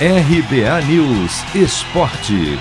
RBA News Esporte.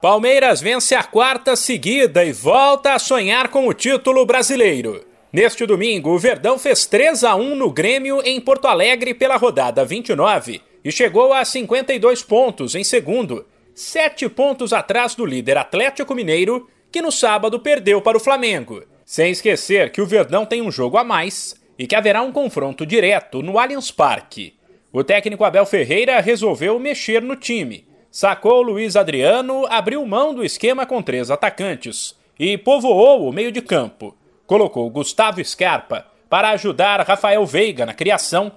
Palmeiras vence a quarta seguida e volta a sonhar com o título brasileiro. Neste domingo, o Verdão fez 3 a 1 no Grêmio em Porto Alegre pela rodada 29 e chegou a 52 pontos em segundo, sete pontos atrás do líder Atlético Mineiro, que no sábado perdeu para o Flamengo. Sem esquecer que o Verdão tem um jogo a mais e que haverá um confronto direto no Allianz Parque. O técnico Abel Ferreira resolveu mexer no time. Sacou Luiz Adriano, abriu mão do esquema com três atacantes e povoou o meio de campo. Colocou Gustavo Scarpa para ajudar Rafael Veiga na criação.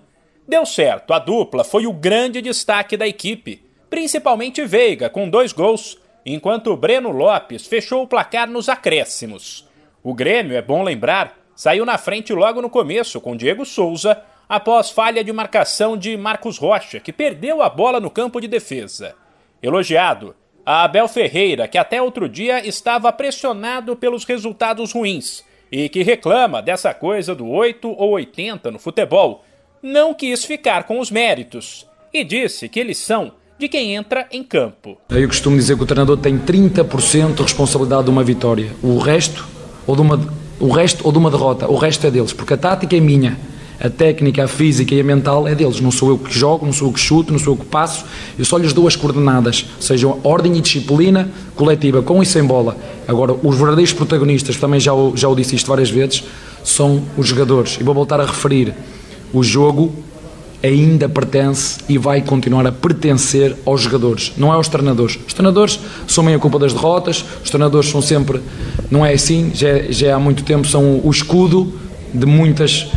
Deu certo, a dupla foi o grande destaque da equipe, principalmente Veiga, com dois gols, enquanto Breno Lopes fechou o placar nos acréscimos. O Grêmio, é bom lembrar, saiu na frente logo no começo com Diego Souza, após falha de marcação de Marcos Rocha, que perdeu a bola no campo de defesa. Elogiado, a Abel Ferreira, que até outro dia estava pressionado pelos resultados ruins e que reclama dessa coisa do 8 ou 80 no futebol, não quis ficar com os méritos e disse que eles são de quem entra em campo. Eu costumo dizer que o treinador tem 30% de responsabilidade de uma vitória, o resto ou de uma o resto ou de uma derrota, o resto é deles, porque a tática é minha, a técnica, a física e a mental é deles. Não sou eu que jogo, não sou eu que chuto, não sou eu que passo, eu só lhes dou as coordenadas, sejam ordem e disciplina coletiva, com e sem bola. Agora, os verdadeiros protagonistas, também já já o disse isto várias vezes, são os jogadores. E vou voltar a referir: o jogo ainda pertence e vai continuar a pertencer aos jogadores, não é aos treinadores. Os treinadores assumem a culpa das derrotas, os treinadores são sempre, não é assim, já, já há muito tempo são o escudo de muitas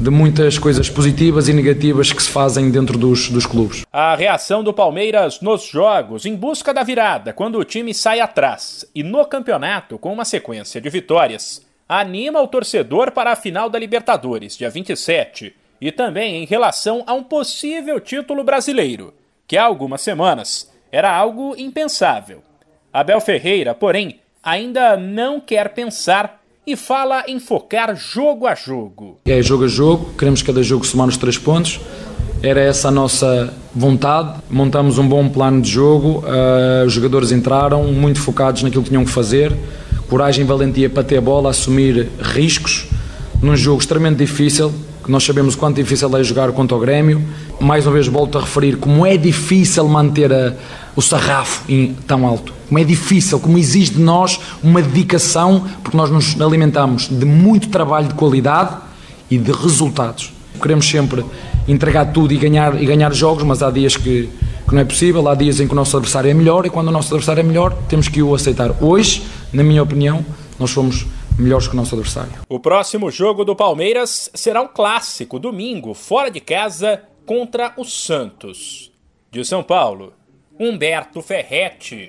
de muitas coisas positivas e negativas que se fazem dentro dos, dos clubes. A reação do Palmeiras nos jogos em busca da virada, quando o time sai atrás, e no campeonato com uma sequência de vitórias, anima o torcedor para a final da Libertadores, dia 27 e também em relação a um possível título brasileiro, que há algumas semanas era algo impensável. Abel Ferreira, porém, ainda não quer pensar e fala em focar jogo a jogo. É jogo a jogo, queremos cada jogo somar os três pontos. Era essa a nossa vontade. Montamos um bom plano de jogo, uh, os jogadores entraram muito focados naquilo que tinham que fazer, coragem e valentia para ter a bola, assumir riscos num jogo extremamente difícil que nós sabemos quanto difícil é jogar contra o Grêmio. Mais uma vez volto a referir como é difícil manter a, o sarrafo em, tão alto. Como é difícil, como exige de nós uma dedicação, porque nós nos alimentamos de muito trabalho de qualidade e de resultados. Queremos sempre entregar tudo e ganhar, e ganhar jogos, mas há dias que, que não é possível, há dias em que o nosso adversário é melhor e quando o nosso adversário é melhor, temos que o aceitar. Hoje, na minha opinião, nós fomos melhores que o nosso adversário. O próximo jogo do Palmeiras será um clássico, domingo, fora de casa, contra o Santos. De São Paulo, Humberto Ferretti.